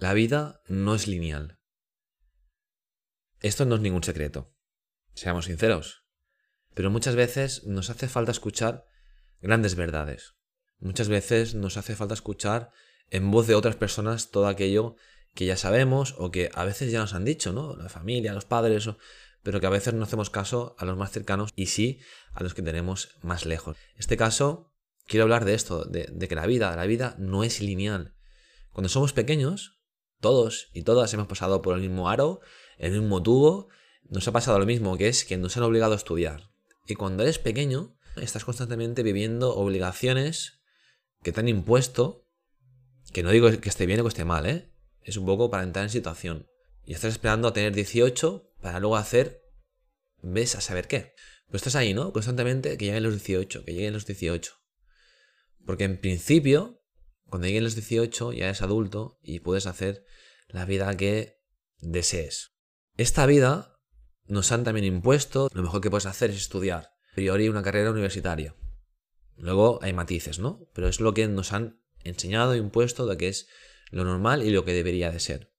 La vida no es lineal. Esto no es ningún secreto, seamos sinceros. Pero muchas veces nos hace falta escuchar grandes verdades. Muchas veces nos hace falta escuchar en voz de otras personas todo aquello que ya sabemos o que a veces ya nos han dicho, ¿no? La familia, los padres, pero que a veces no hacemos caso a los más cercanos y sí a los que tenemos más lejos. En este caso, quiero hablar de esto, de, de que la vida, la vida no es lineal. Cuando somos pequeños, todos y todas hemos pasado por el mismo aro, el mismo tubo, nos ha pasado lo mismo, que es que nos han obligado a estudiar. Y cuando eres pequeño, estás constantemente viviendo obligaciones que te han impuesto, que no digo que esté bien o que esté mal, ¿eh? Es un poco para entrar en situación. Y estás esperando a tener 18 para luego hacer, ves a saber qué. Pero estás ahí, ¿no? Constantemente que lleguen los 18, que lleguen los 18. Porque en principio, cuando lleguen los 18 ya eres adulto y puedes hacer la vida que desees. Esta vida nos han también impuesto, lo mejor que puedes hacer es estudiar. A priori una carrera universitaria. Luego hay matices, ¿no? Pero es lo que nos han enseñado, impuesto, de que es lo normal y lo que debería de ser.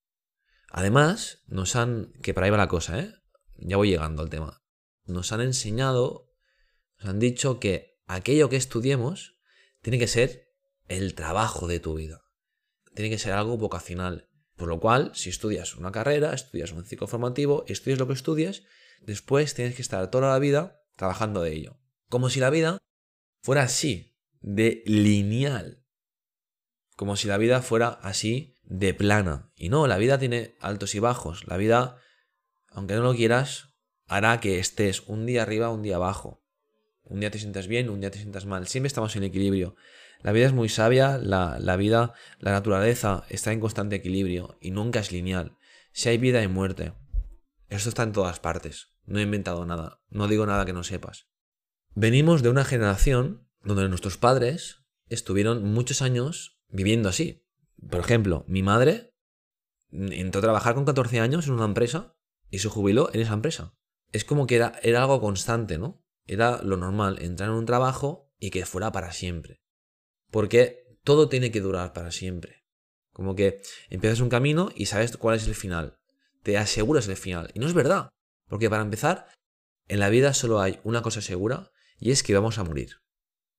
Además, nos han, que para ahí va la cosa, ¿eh? Ya voy llegando al tema. Nos han enseñado, nos han dicho que aquello que estudiemos tiene que ser el trabajo de tu vida. Tiene que ser algo vocacional. Por lo cual, si estudias una carrera, estudias un ciclo formativo, estudias lo que estudias, después tienes que estar toda la vida trabajando de ello. Como si la vida fuera así, de lineal. Como si la vida fuera así, de plana. Y no, la vida tiene altos y bajos. La vida, aunque no lo quieras, hará que estés un día arriba, un día abajo. Un día te sientas bien, un día te sientas mal. Siempre estamos en equilibrio. La vida es muy sabia, la, la, vida, la naturaleza está en constante equilibrio y nunca es lineal. Si hay vida hay muerte. Esto está en todas partes. No he inventado nada. No digo nada que no sepas. Venimos de una generación donde nuestros padres estuvieron muchos años viviendo así. Por ejemplo, mi madre entró a trabajar con 14 años en una empresa y se jubiló en esa empresa. Es como que era, era algo constante, ¿no? Era lo normal, entrar en un trabajo y que fuera para siempre. Porque todo tiene que durar para siempre. Como que empiezas un camino y sabes cuál es el final. Te aseguras el final. Y no es verdad. Porque para empezar, en la vida solo hay una cosa segura y es que vamos a morir.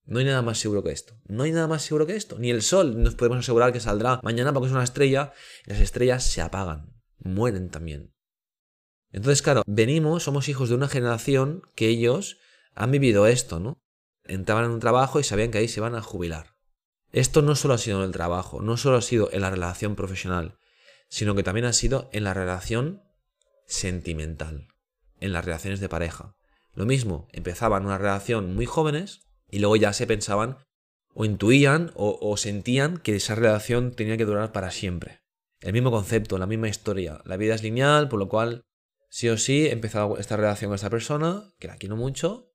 No hay nada más seguro que esto. No hay nada más seguro que esto. Ni el sol nos podemos asegurar que saldrá mañana porque es una estrella las estrellas se apagan. Mueren también. Entonces, claro, venimos, somos hijos de una generación que ellos han vivido esto, ¿no? Entraban en un trabajo y sabían que ahí se van a jubilar. Esto no solo ha sido en el trabajo, no solo ha sido en la relación profesional, sino que también ha sido en la relación sentimental, en las relaciones de pareja. Lo mismo, empezaban una relación muy jóvenes y luego ya se pensaban o intuían o, sentían que esa relación tenía que durar para siempre. El mismo concepto, la misma historia. La vida es lineal, por lo cual sí o sí he empezado esta relación con esta persona, que la quiero mucho,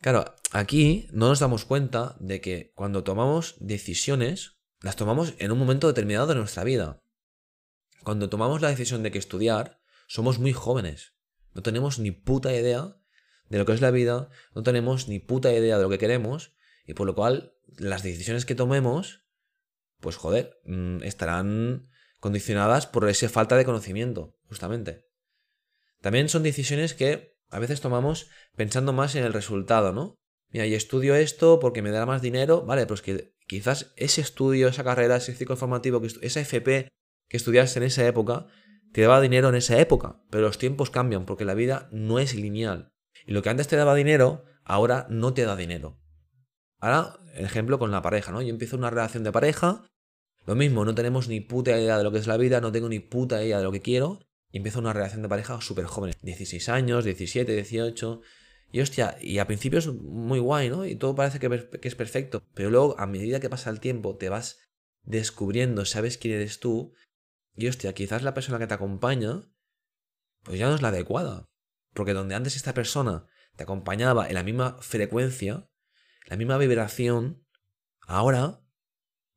Claro, aquí no nos damos cuenta de que cuando tomamos decisiones, las tomamos en un momento determinado de nuestra vida. Cuando tomamos la decisión de que estudiar, somos muy jóvenes. No tenemos ni puta idea de lo que es la vida, no tenemos ni puta idea de lo que queremos, y por lo cual las decisiones que tomemos, pues joder, mm, estarán condicionadas por esa falta de conocimiento, justamente. También son decisiones que a veces tomamos pensando más en el resultado, ¿no? Mira, y estudio esto porque me dará más dinero, vale, pues que quizás ese estudio, esa carrera, ese ciclo formativo, esa FP que estudiaste en esa época, te daba dinero en esa época, pero los tiempos cambian porque la vida no es lineal. Y lo que antes te daba dinero, ahora no te da dinero. Ahora, ejemplo con la pareja, ¿no? Yo empiezo una relación de pareja, lo mismo, no tenemos ni puta idea de lo que es la vida, no tengo ni puta idea de lo que quiero, y empieza una relación de pareja súper joven, 16 años, 17, 18. Y hostia, y a principio es muy guay, ¿no? Y todo parece que, que es perfecto. Pero luego, a medida que pasa el tiempo, te vas descubriendo, sabes quién eres tú. Y hostia, quizás la persona que te acompaña, pues ya no es la adecuada. Porque donde antes esta persona te acompañaba en la misma frecuencia, la misma vibración, ahora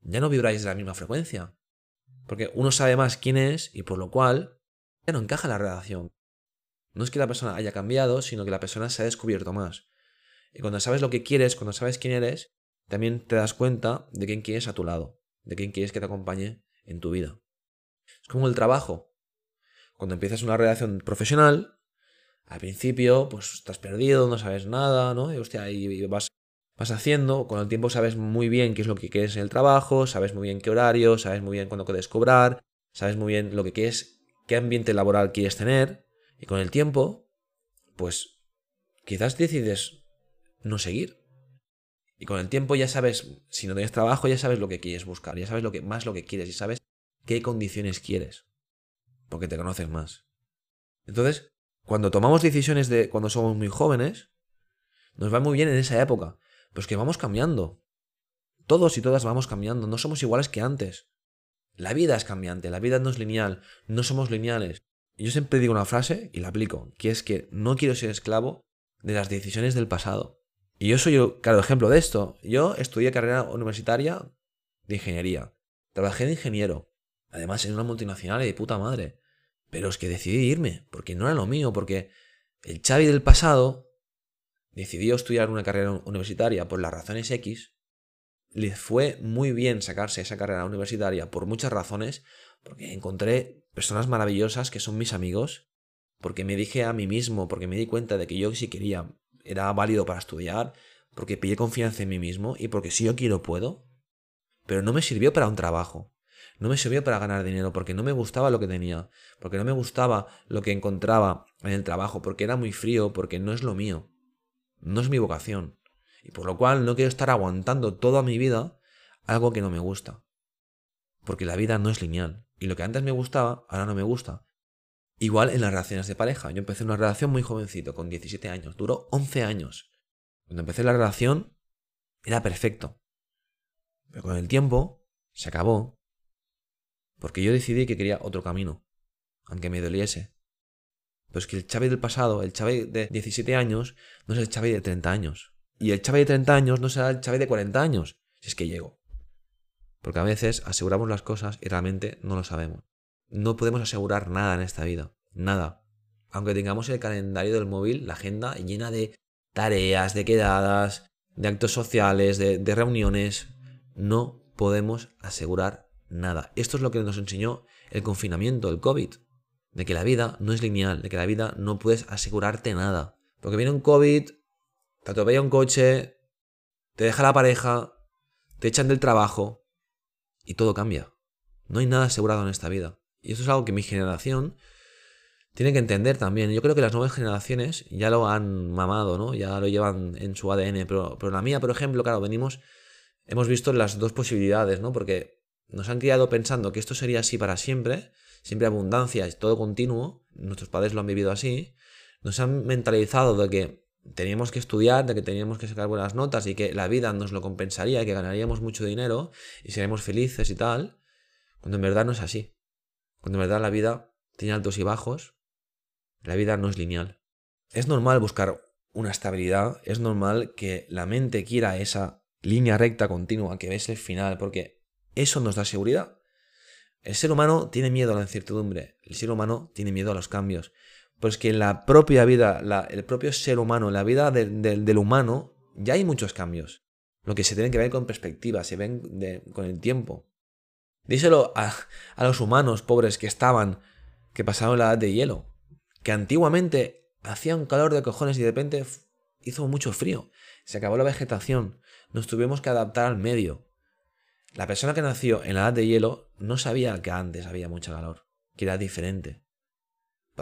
ya no vibráis de la misma frecuencia. Porque uno sabe más quién es y por lo cual no encaja la relación. No es que la persona haya cambiado, sino que la persona se ha descubierto más. Y cuando sabes lo que quieres, cuando sabes quién eres, también te das cuenta de quién quieres a tu lado, de quién quieres que te acompañe en tu vida. como el trabajo. Cuando empiezas una relación profesional, al principio, pues estás perdido, no sabes nada, ¿no? Y, hostia, y vas, vas haciendo, con el tiempo sabes muy bien qué es lo que quieres en el trabajo, sabes muy bien qué horario, sabes muy bien cuándo puedes cobrar, sabes muy bien lo que quieres, qué ambiente laboral quieres tener, y con el tiempo, pues quizás decides no seguir. Y con el tiempo ya sabes, si no tienes trabajo, ya sabes lo que quieres buscar, ya sabes lo que, más lo que quieres y sabes qué condiciones quieres, porque te conoces más. Entonces, cuando tomamos decisiones de cuando somos muy jóvenes, nos va muy bien en esa época. Pues que vamos cambiando. Todos y todas vamos cambiando. No somos iguales que antes. La vida es cambiante, la vida no es lineal, no somos lineales. Yo siempre digo una frase y la aplico, que es que no quiero ser esclavo de las decisiones del pasado. Y yo soy el claro ejemplo de esto. Yo estudié carrera universitaria de ingeniería. Trabajé de ingeniero. Además en una multinacional y de puta madre. Pero es que decidí irme, porque no era lo mío, porque el Xavi del pasado decidió estudiar una carrera universitaria por las razones X. Le fue muy bien sacarse esa carrera universitaria por muchas razones, porque encontré personas maravillosas que son mis amigos, porque me dije a mí mismo, porque me di cuenta de que yo si quería era válido para estudiar, porque pillé confianza en mí mismo y porque si yo quiero puedo, pero no me sirvió para un trabajo. No me sirvió para ganar dinero porque no me gustaba lo que tenía, porque no me gustaba lo que encontraba en el trabajo, porque era muy frío, porque no es lo mío. No es mi vocación. Y por lo cual no quiero estar aguantando toda mi vida algo que no me gusta. Porque la vida no es lineal. Y lo que antes me gustaba, ahora no me gusta. Igual en las relaciones de pareja. Yo empecé una relación muy jovencito, con 17 años. Duró 11 años. Cuando empecé la relación, era perfecto. Pero con el tiempo, se acabó. Porque yo decidí que quería otro camino, aunque me doliese. Pero es que el Chávez del pasado, el Chávez de 17 años, no es el Chávez de 30 años. Y el Chávez de 30 años no será el Chávez de 40 años, si es que llego. Porque a veces aseguramos las cosas y realmente no lo sabemos. No podemos asegurar nada en esta vida. Nada. Aunque tengamos el calendario del móvil, la agenda llena de tareas, de quedadas, de actos sociales, de, de reuniones, no podemos asegurar nada. Esto es lo que nos enseñó el confinamiento, el COVID. De que la vida no es lineal, de que la vida no puedes asegurarte nada. Porque viene un COVID, te atropella un coche, te deja la pareja, te echan del trabajo y todo cambia. No hay nada asegurado en esta vida. Y esto es algo que mi generación tiene que entender también. Yo creo que las nuevas generaciones ya lo han mamado, ¿no? Ya lo llevan en su ADN. Pero, pero la mía, por ejemplo, claro, venimos, hemos visto las dos posibilidades, ¿no? Porque nos han criado pensando que esto sería así para siempre, siempre abundancia todo continuo, nuestros padres lo han vivido así, nos han mentalizado de que teníamos que estudiar, de que teníamos que sacar buenas notas y que la vida nos lo compensaría, que ganaríamos mucho dinero y seríamos felices y tal, cuando en verdad no es así. Cuando en verdad la vida tiene altos y bajos, la vida no es lineal. Es normal buscar una estabilidad, es normal que la mente quiera esa línea recta continua, que ves el final, porque eso nos da seguridad. El ser humano tiene miedo a la incertidumbre, el ser humano tiene miedo a los cambios. Pues que en la propia vida, el propio ser humano, la vida del humano, ya hay muchos cambios. Lo que se tiene que ver con perspectiva, se ven con el tiempo. Díselo a, a los humanos pobres que estaban, que pasaron la edad de hielo, que antiguamente hacía un calor de cojones y de repente hizo mucho frío. Se acabó la vegetación, nos tuvimos que adaptar al medio. La persona que nació en la edad de hielo no sabía que antes había mucho calor, que era diferente.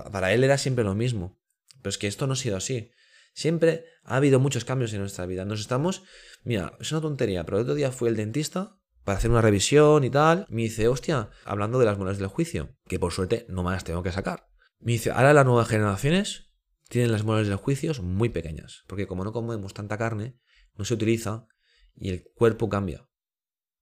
Para él era siempre lo mismo. Pero es que esto no ha sido así. Siempre ha habido muchos cambios en nuestra vida. Nos estamos. Mira, es una tontería, pero el otro día fui al dentista para hacer una revisión y tal. Me dice, hostia, hablando de las muelas del juicio, que por suerte no me las tengo que sacar. Me dice, ahora las nuevas generaciones tienen las muelas del juicio muy pequeñas, porque como no comemos tanta carne, no se utiliza y el cuerpo cambia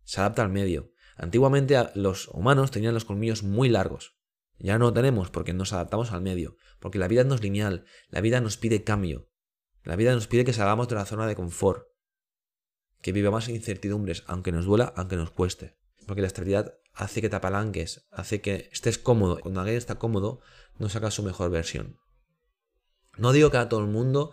se adapta al medio. Antiguamente los humanos tenían los colmillos muy largos. Ya no lo tenemos porque nos adaptamos al medio, porque la vida no es lineal, la vida nos pide cambio. La vida nos pide que salgamos de la zona de confort, que vivamos incertidumbres, aunque nos duela, aunque nos cueste. Porque la estabilidad hace que te apalanques, hace que estés cómodo. Cuando alguien está cómodo, no saca su mejor versión. No digo que a todo el mundo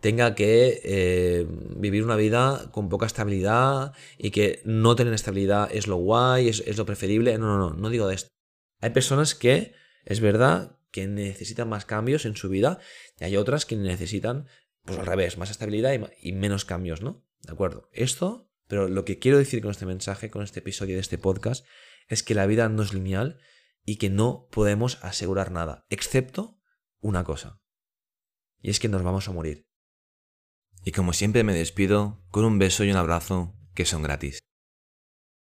tenga que eh, vivir una vida con poca estabilidad y que no tener estabilidad es lo guay, es, lo preferible. No, no, no, no digo de esto. Hay personas que, es verdad, que necesitan más cambios en su vida y hay otras que necesitan, pues al revés, más estabilidad y, y menos cambios, ¿no? ¿De acuerdo? Esto, pero lo que quiero decir con este mensaje, con este episodio de este podcast, es que la vida no es lineal y que no podemos asegurar nada, excepto una cosa. Y es que nos vamos a morir. Y como siempre me despido con un beso y un abrazo que son gratis.